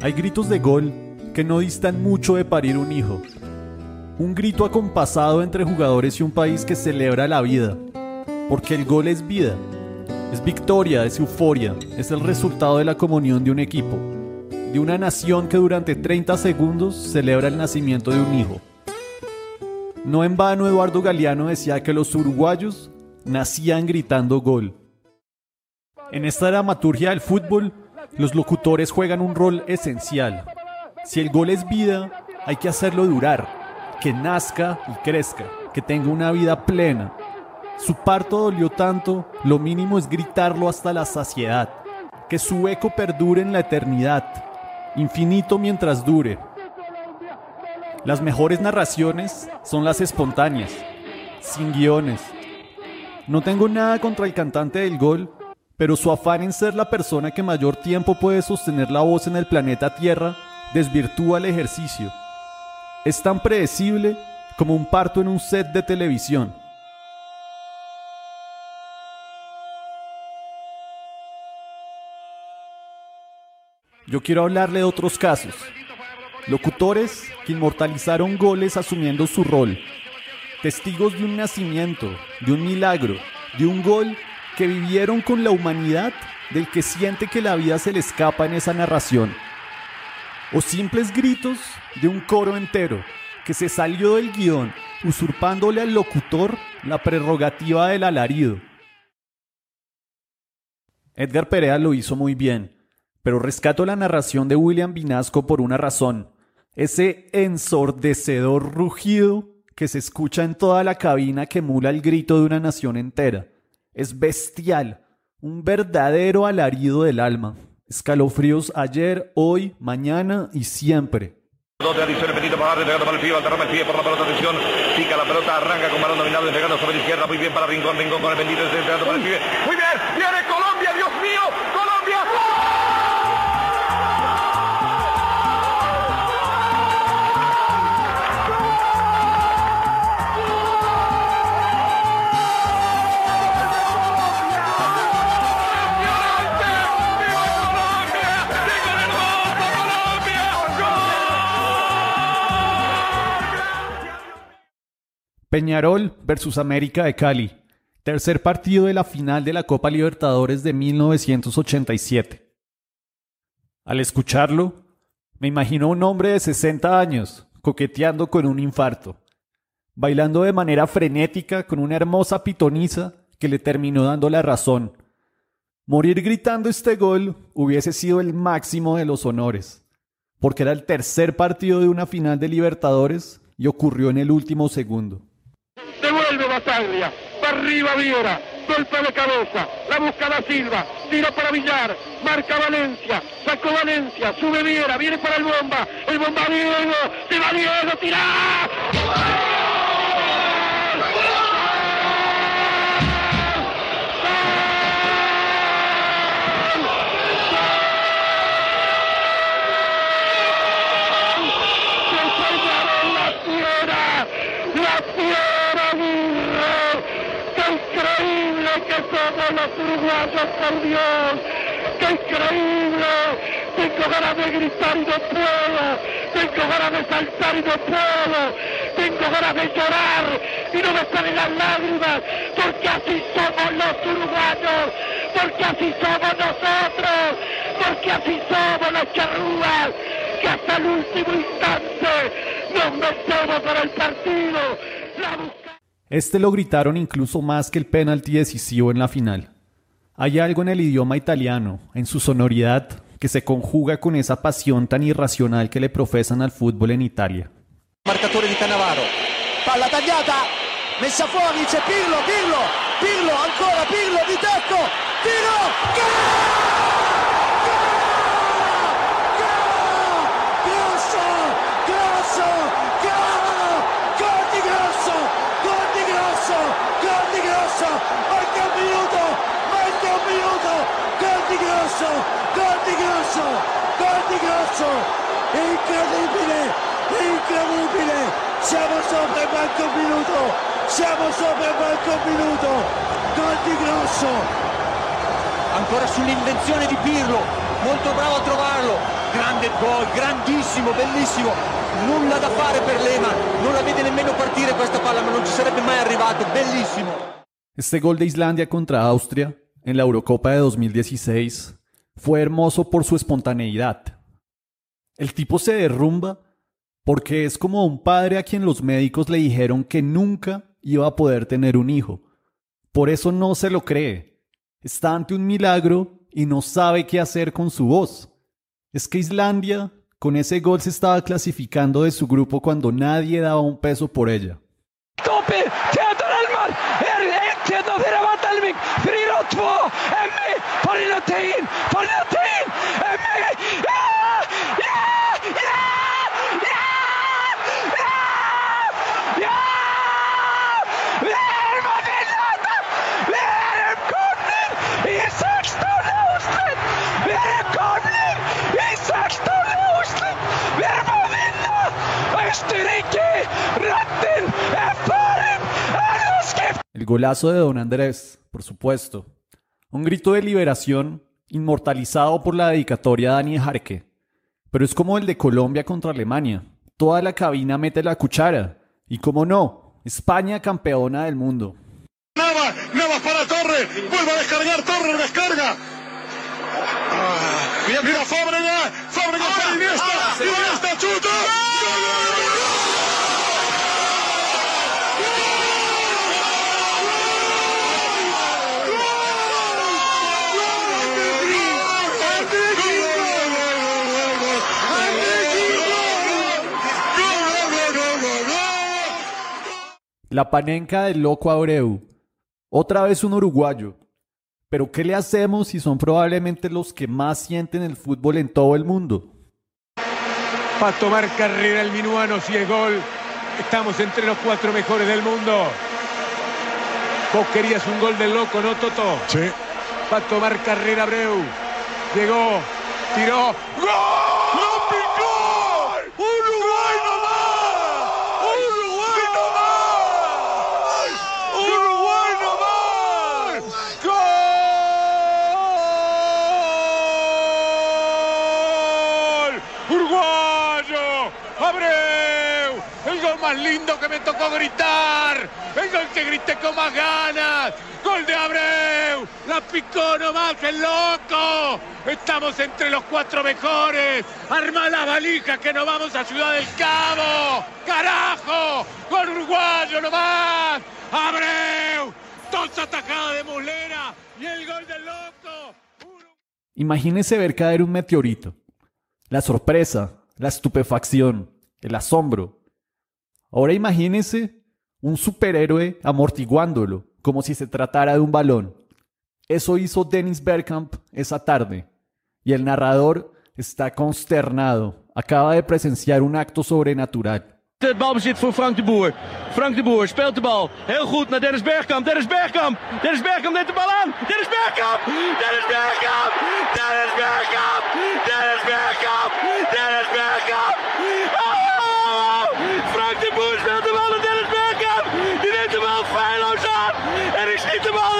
Hay gritos de gol que no distan mucho de parir un hijo. Un grito acompasado entre jugadores y un país que celebra la vida. Porque el gol es vida. Es victoria, es euforia, es el resultado de la comunión de un equipo. De una nación que durante 30 segundos celebra el nacimiento de un hijo. No en vano Eduardo Galeano decía que los uruguayos nacían gritando gol. En esta dramaturgia del fútbol, los locutores juegan un rol esencial. Si el gol es vida, hay que hacerlo durar, que nazca y crezca, que tenga una vida plena. Su parto dolió tanto, lo mínimo es gritarlo hasta la saciedad, que su eco perdure en la eternidad, infinito mientras dure. Las mejores narraciones son las espontáneas, sin guiones. No tengo nada contra el cantante del gol, pero su afán en ser la persona que mayor tiempo puede sostener la voz en el planeta Tierra desvirtúa el ejercicio. Es tan predecible como un parto en un set de televisión. Yo quiero hablarle de otros casos. Locutores que inmortalizaron goles asumiendo su rol. Testigos de un nacimiento, de un milagro, de un gol que vivieron con la humanidad del que siente que la vida se le escapa en esa narración. O simples gritos de un coro entero que se salió del guion usurpándole al locutor la prerrogativa del alarido. Edgar Perea lo hizo muy bien, pero rescato la narración de William Vinasco por una razón. Ese ensordecedor rugido que se escucha en toda la cabina que emula el grito de una nación entera. Es bestial, un verdadero alarido del alma. Escalofríos ayer, hoy, mañana y siempre. Muy bien para con el Peñarol versus América de Cali. Tercer partido de la final de la Copa Libertadores de 1987. Al escucharlo, me imagino a un hombre de 60 años coqueteando con un infarto, bailando de manera frenética con una hermosa pitoniza que le terminó dando la razón. Morir gritando este gol hubiese sido el máximo de los honores, porque era el tercer partido de una final de Libertadores y ocurrió en el último segundo. Devuelve Bataglia. Va arriba Viera. Golpe de cabeza. La busca la Silva. Tira para Villar. Marca Valencia. Sacó Valencia. Sube Viera. Viene para el bomba. El bomba Diego. Se va Diego. Tira. Se señaló la fiera. La fiera Aguirre. ¡Qué increíble que somos los uruguayos, por Dios! ¡Qué increíble! Tengo ganas de gritar y no puedo. Tengo ganas de saltar y no puedo. Tengo ganas de llorar y no me salen las lágrimas. Porque así somos los uruguayos. Porque así somos nosotros. Porque así somos los charrúas. Que hasta el último instante nos metemos para el partido. Este lo gritaron incluso más que el penalti decisivo en la final. Hay algo en el idioma italiano, en su sonoridad, que se conjuga con esa pasión tan irracional que le profesan al fútbol en Italia. marcatore di Cannavaro palla tagliata messa fuori c'è Pirlo Pirlo Pirlo ancora Pirlo di tecco tiro grosso grosso manca un minuto manca un minuto gol di grosso gol di grosso gol di grosso incredibile incredibile siamo sopra il banco un minuto siamo sopra il banco un minuto gol di grosso ancora sull'invenzione di Pirlo molto bravo a trovarlo grande gol, grandissimo, bellissimo. Nulla da fare per Lema, non la vede nemmeno partire questa palla, ma non ci sarebbe mai arrivato, bellissimo. Este gol de Islandia contra Austria en la Eurocopa de 2016 fue hermoso por su espontaneidad. El tipo se derrumba porque es como un padre a quien los médicos le dijeron que nunca iba a poder tener un hijo. Por eso no se lo cree. Está ante un milagro y no sabe qué hacer con su voz. Es que Islandia con ese gol se estaba clasificando de su grupo cuando nadie daba un peso por ella. 3-2, Emmi, farin á tegin, farin á tegin, Emmi, já, já, já, já, já, já, við erum að vinna þetta, við erum konir í 16. úrslit, við erum konir í 16. úrslit, við erum að vinna, Östuríki, röddin farin, það skipt. El golazo de Don Andrés, por supuesto. Un grito de liberación inmortalizado por la dedicatoria a Dani Jarque. Pero es como el de Colombia contra Alemania. Toda la cabina mete la cuchara. Y como no, España campeona del mundo. Navas, Navas para Torres, vuelve a descargar, Torres descarga. Ah, mira, mira Fábregas, Fábregas para Iniesta, Iniesta chuta. La panenca del loco Abreu. Otra vez un uruguayo. Pero ¿qué le hacemos si son probablemente los que más sienten el fútbol en todo el mundo? Va a tomar carrera el minuano si es gol. Estamos entre los cuatro mejores del mundo. Vos querías un gol del loco, ¿no, Toto? Sí. Va a tomar carrera Breu. Llegó, tiró. ¡Gol! ¡Abreu! El gol más lindo que me tocó gritar. El gol que grité con más ganas. ¡Gol de Abreu! ¡La picó nomás el loco! Estamos entre los cuatro mejores. Arma las valijas que nos vamos a Ciudad del Cabo. ¡Carajo! ¡Gol uruguayo nomás! ¡Abreu! Dos atajadas de Muslera y el gol del loco. Imagínese ver caer un meteorito. La sorpresa, la estupefacción, el asombro. Ahora imagínese un superhéroe amortiguándolo, como si se tratara de un balón. Eso hizo Dennis Bergkamp esa tarde. Y el narrador está consternado. Acaba de presenciar un acto sobrenatural. Het balbezit voor Frank de Boer. Frank de Boer speelt de bal. Heel goed naar Dennis Bergkamp. Dennis Bergkamp. Dennis Bergkamp neemt de bal aan. Dennis Bergkamp. Dennis Bergkamp. Dennis Bergkamp. Dennis Bergkamp.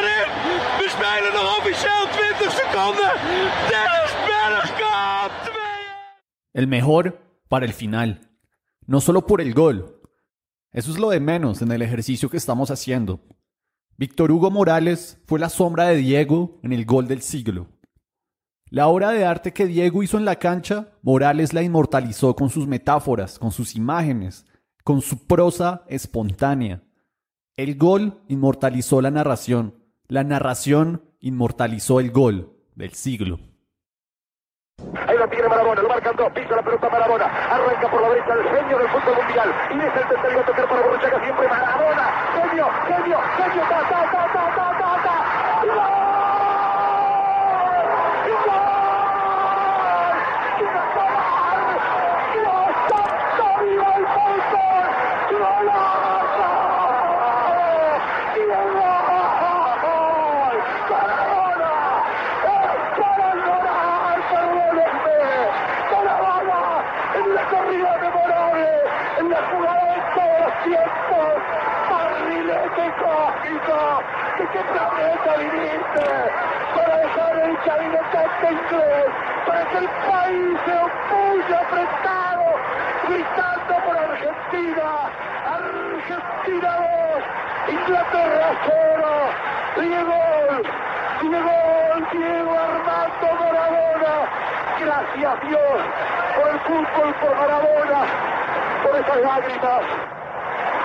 Erin. We spelen nog officieel 20 seconden. Dennis Bergkamp. 2 El mejor para el final. No solo por el gol. Eso es lo de menos en el ejercicio que estamos haciendo. Víctor Hugo Morales fue la sombra de Diego en el gol del siglo. La obra de arte que Diego hizo en la cancha, Morales la inmortalizó con sus metáforas, con sus imágenes, con su prosa espontánea. El gol inmortalizó la narración, la narración inmortalizó el gol del siglo. Ahí lo tiene Marabona, lo marcan dos, pisa la pelota Marabona, arranca por la derecha el genio del fútbol mundial y es el tercero a tocar para Borruchaga siempre Marabona, genio, genio, genio, ta, ta, ta, ta, ta, ta, ta. en la corrida memorable, en la jugada de todos los tiempos, que qué planeta viniste para dejar el de canta inglés para que el país se opulle apretado, gritando por Argentina. Argentina 2, Inglaterra 0. Diego, Diego, Diego Armando Maradona. Gracias Dios por el fútbol, por Maradona, por esas lágrimas,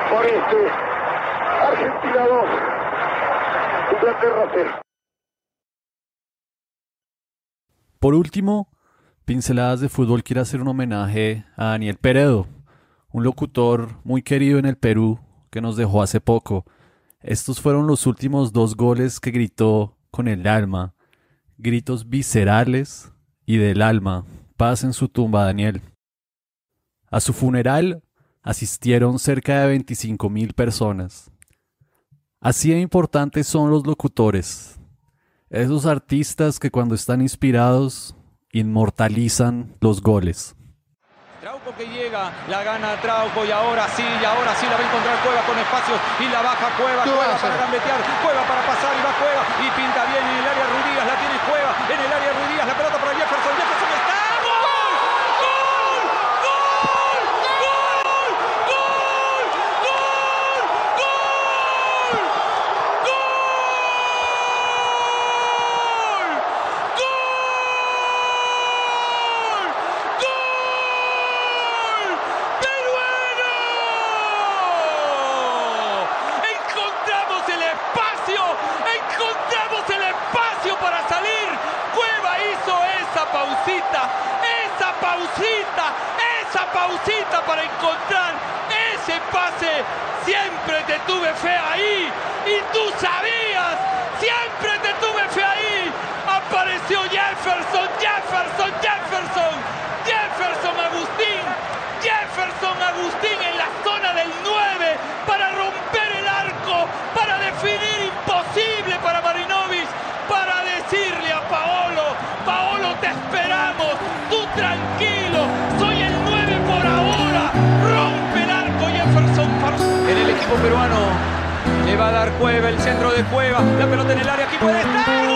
por este Argentina 2, Inglaterra 0. Por último, Pinceladas de Fútbol quiere hacer un homenaje a Daniel Peredo, un locutor muy querido en el Perú que nos dejó hace poco. Estos fueron los últimos dos goles que gritó con el alma, gritos viscerales y del alma. Paz en su tumba, Daniel. A su funeral asistieron cerca de 25 mil personas. Así de importantes son los locutores, esos artistas que cuando están inspirados inmortalizan los goles. Trauco que llega, la gana Trauco y ahora sí, y ahora sí la va a encontrar Cueva con espacios y la baja Cueva, Cueva para gambetear, Cueva para pasar y va Cueva y pinta bien en el área Rudías, la tiene Cueva en el área Rudías, la pelota para Jefferson, pausita para encontrar ese pase. Siempre te tuve fe ahí y tú sabías, siempre te tuve fe ahí. Apareció Jefferson, Jefferson, Jefferson, Jefferson Agustín, Jefferson Agustín en la zona del 9 para romper el arco, para definir imposible para Marinovic, para decirle a Paolo, Paolo te esperamos, tú peruano. Le va a dar Cueva, el centro de Cueva, la pelota en el área, aquí puede estar.